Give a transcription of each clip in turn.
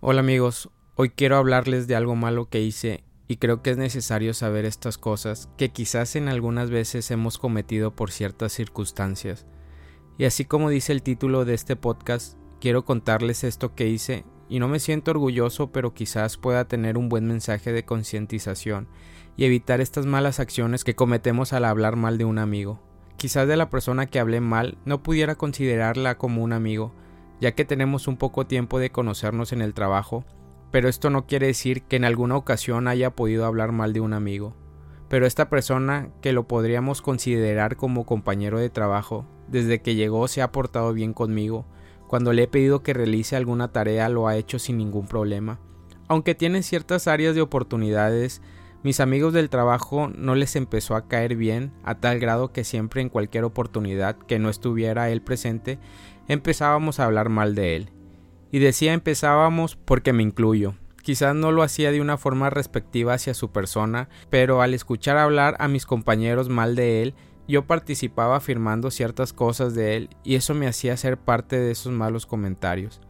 Hola amigos, hoy quiero hablarles de algo malo que hice y creo que es necesario saber estas cosas que quizás en algunas veces hemos cometido por ciertas circunstancias. Y así como dice el título de este podcast, quiero contarles esto que hice y no me siento orgulloso, pero quizás pueda tener un buen mensaje de concientización y evitar estas malas acciones que cometemos al hablar mal de un amigo. Quizás de la persona que hablé mal no pudiera considerarla como un amigo, ya que tenemos un poco tiempo de conocernos en el trabajo, pero esto no quiere decir que en alguna ocasión haya podido hablar mal de un amigo. Pero esta persona, que lo podríamos considerar como compañero de trabajo, desde que llegó se ha portado bien conmigo, cuando le he pedido que realice alguna tarea lo ha hecho sin ningún problema. Aunque tiene ciertas áreas de oportunidades, mis amigos del trabajo no les empezó a caer bien a tal grado que siempre en cualquier oportunidad que no estuviera él presente empezábamos a hablar mal de él. Y decía empezábamos porque me incluyo. Quizás no lo hacía de una forma respectiva hacia su persona, pero al escuchar hablar a mis compañeros mal de él, yo participaba afirmando ciertas cosas de él y eso me hacía ser parte de esos malos comentarios.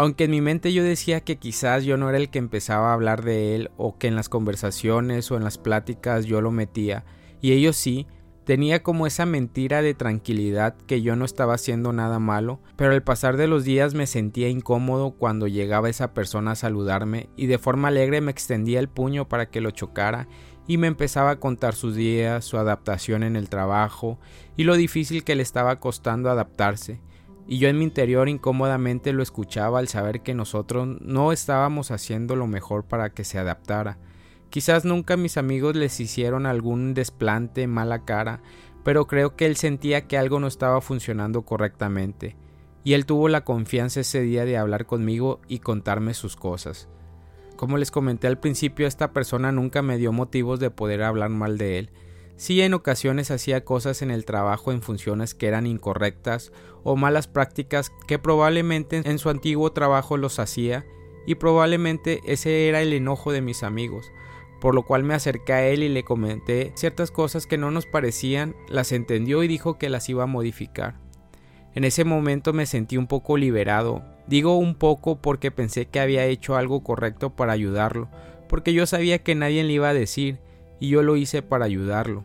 Aunque en mi mente yo decía que quizás yo no era el que empezaba a hablar de él o que en las conversaciones o en las pláticas yo lo metía, y ellos sí, Tenía como esa mentira de tranquilidad que yo no estaba haciendo nada malo, pero al pasar de los días me sentía incómodo cuando llegaba esa persona a saludarme y de forma alegre me extendía el puño para que lo chocara y me empezaba a contar sus días, su adaptación en el trabajo y lo difícil que le estaba costando adaptarse. Y yo en mi interior incómodamente lo escuchaba al saber que nosotros no estábamos haciendo lo mejor para que se adaptara Quizás nunca mis amigos les hicieron algún desplante, mala cara, pero creo que él sentía que algo no estaba funcionando correctamente, y él tuvo la confianza ese día de hablar conmigo y contarme sus cosas. Como les comenté al principio, esta persona nunca me dio motivos de poder hablar mal de él. Sí en ocasiones hacía cosas en el trabajo en funciones que eran incorrectas o malas prácticas que probablemente en su antiguo trabajo los hacía y probablemente ese era el enojo de mis amigos, por lo cual me acerqué a él y le comenté ciertas cosas que no nos parecían, las entendió y dijo que las iba a modificar. En ese momento me sentí un poco liberado, digo un poco porque pensé que había hecho algo correcto para ayudarlo, porque yo sabía que nadie le iba a decir, y yo lo hice para ayudarlo.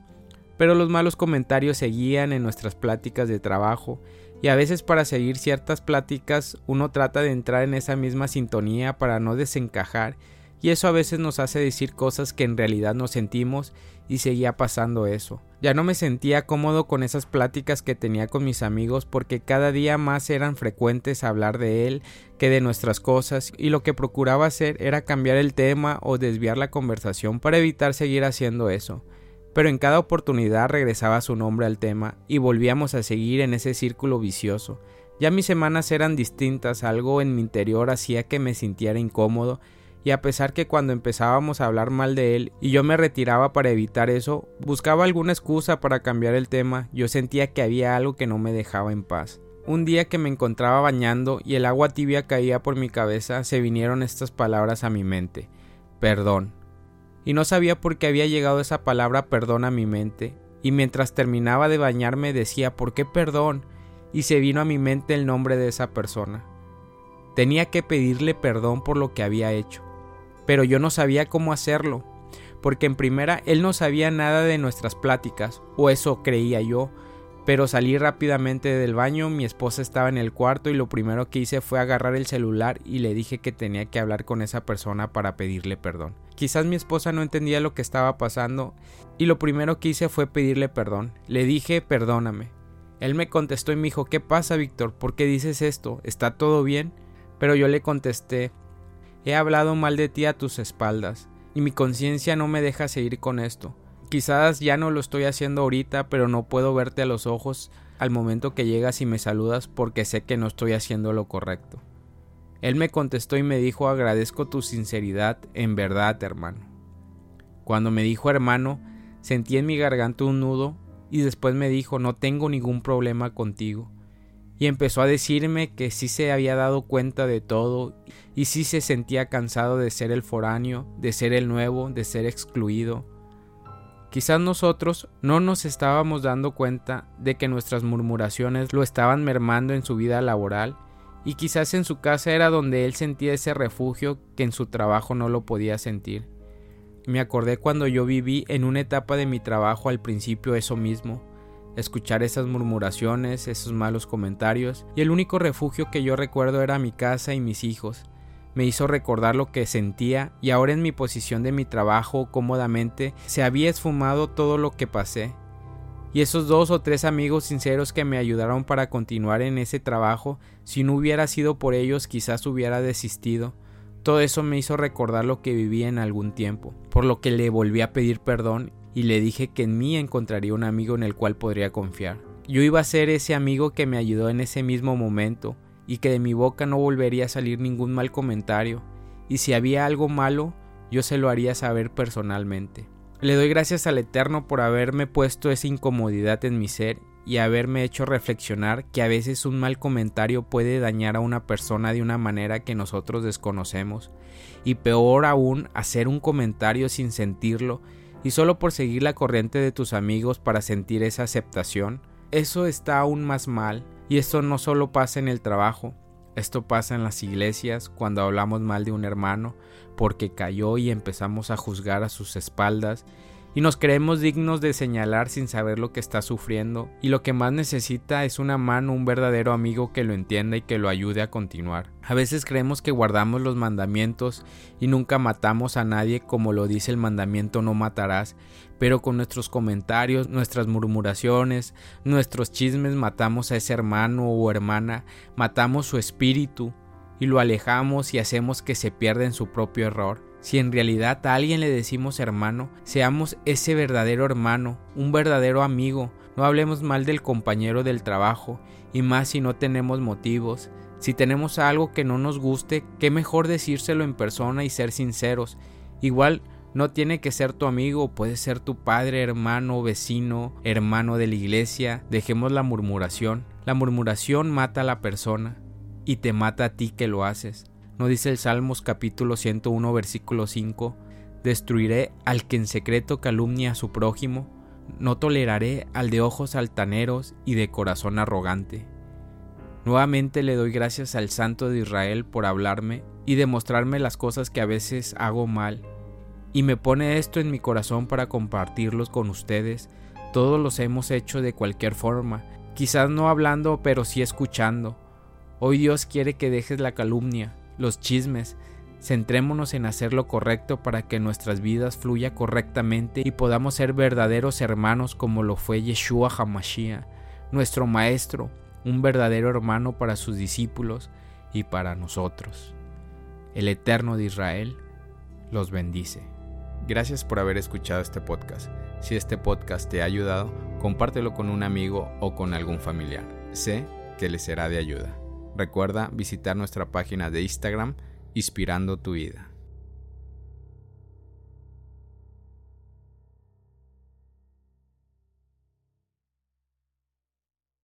Pero los malos comentarios seguían en nuestras pláticas de trabajo, y a veces para seguir ciertas pláticas uno trata de entrar en esa misma sintonía para no desencajar y eso a veces nos hace decir cosas que en realidad no sentimos y seguía pasando eso. Ya no me sentía cómodo con esas pláticas que tenía con mis amigos porque cada día más eran frecuentes hablar de él que de nuestras cosas y lo que procuraba hacer era cambiar el tema o desviar la conversación para evitar seguir haciendo eso. Pero en cada oportunidad regresaba su nombre al tema y volvíamos a seguir en ese círculo vicioso. Ya mis semanas eran distintas, algo en mi interior hacía que me sintiera incómodo y a pesar que cuando empezábamos a hablar mal de él y yo me retiraba para evitar eso, buscaba alguna excusa para cambiar el tema, yo sentía que había algo que no me dejaba en paz. Un día que me encontraba bañando y el agua tibia caía por mi cabeza, se vinieron estas palabras a mi mente. Perdón. Y no sabía por qué había llegado esa palabra perdón a mi mente, y mientras terminaba de bañarme decía ¿por qué perdón? y se vino a mi mente el nombre de esa persona. Tenía que pedirle perdón por lo que había hecho pero yo no sabía cómo hacerlo, porque en primera él no sabía nada de nuestras pláticas, o eso creía yo, pero salí rápidamente del baño, mi esposa estaba en el cuarto y lo primero que hice fue agarrar el celular y le dije que tenía que hablar con esa persona para pedirle perdón. Quizás mi esposa no entendía lo que estaba pasando y lo primero que hice fue pedirle perdón. Le dije perdóname. Él me contestó y me dijo ¿qué pasa Víctor? ¿Por qué dices esto? ¿Está todo bien? Pero yo le contesté He hablado mal de ti a tus espaldas, y mi conciencia no me deja seguir con esto. Quizás ya no lo estoy haciendo ahorita, pero no puedo verte a los ojos al momento que llegas y me saludas porque sé que no estoy haciendo lo correcto. Él me contestó y me dijo agradezco tu sinceridad, en verdad, hermano. Cuando me dijo hermano, sentí en mi garganta un nudo y después me dijo no tengo ningún problema contigo. Y empezó a decirme que sí se había dado cuenta de todo y sí se sentía cansado de ser el foráneo, de ser el nuevo, de ser excluido. Quizás nosotros no nos estábamos dando cuenta de que nuestras murmuraciones lo estaban mermando en su vida laboral y quizás en su casa era donde él sentía ese refugio que en su trabajo no lo podía sentir. Me acordé cuando yo viví en una etapa de mi trabajo al principio eso mismo, escuchar esas murmuraciones, esos malos comentarios, y el único refugio que yo recuerdo era mi casa y mis hijos. Me hizo recordar lo que sentía y ahora en mi posición de mi trabajo cómodamente se había esfumado todo lo que pasé. Y esos dos o tres amigos sinceros que me ayudaron para continuar en ese trabajo, si no hubiera sido por ellos quizás hubiera desistido. Todo eso me hizo recordar lo que viví en algún tiempo, por lo que le volví a pedir perdón y le dije que en mí encontraría un amigo en el cual podría confiar. Yo iba a ser ese amigo que me ayudó en ese mismo momento y que de mi boca no volvería a salir ningún mal comentario, y si había algo malo, yo se lo haría saber personalmente. Le doy gracias al Eterno por haberme puesto esa incomodidad en mi ser y haberme hecho reflexionar que a veces un mal comentario puede dañar a una persona de una manera que nosotros desconocemos, y peor aún hacer un comentario sin sentirlo y solo por seguir la corriente de tus amigos para sentir esa aceptación, eso está aún más mal, y esto no solo pasa en el trabajo, esto pasa en las iglesias cuando hablamos mal de un hermano porque cayó y empezamos a juzgar a sus espaldas y nos creemos dignos de señalar sin saber lo que está sufriendo y lo que más necesita es una mano, un verdadero amigo que lo entienda y que lo ayude a continuar. A veces creemos que guardamos los mandamientos y nunca matamos a nadie como lo dice el mandamiento no matarás, pero con nuestros comentarios, nuestras murmuraciones, nuestros chismes matamos a ese hermano o hermana, matamos su espíritu y lo alejamos y hacemos que se pierda en su propio error. Si en realidad a alguien le decimos hermano, seamos ese verdadero hermano, un verdadero amigo, no hablemos mal del compañero del trabajo, y más si no tenemos motivos. Si tenemos algo que no nos guste, qué mejor decírselo en persona y ser sinceros. Igual no tiene que ser tu amigo, puede ser tu padre, hermano, vecino, hermano de la iglesia. Dejemos la murmuración. La murmuración mata a la persona y te mata a ti que lo haces. ¿No dice el Salmos capítulo 101 versículo 5? Destruiré al que en secreto calumnia a su prójimo, no toleraré al de ojos altaneros y de corazón arrogante. Nuevamente le doy gracias al Santo de Israel por hablarme y demostrarme las cosas que a veces hago mal, y me pone esto en mi corazón para compartirlos con ustedes. Todos los hemos hecho de cualquier forma, quizás no hablando, pero sí escuchando. Hoy Dios quiere que dejes la calumnia, los chismes. Centrémonos en hacer lo correcto para que nuestras vidas fluya correctamente y podamos ser verdaderos hermanos como lo fue Yeshua Hamashiach, nuestro Maestro, un verdadero hermano para sus discípulos y para nosotros. El Eterno de Israel los bendice. Gracias por haber escuchado este podcast. Si este podcast te ha ayudado, compártelo con un amigo o con algún familiar. Sé que le será de ayuda. Recuerda visitar nuestra página de Instagram Inspirando tu vida.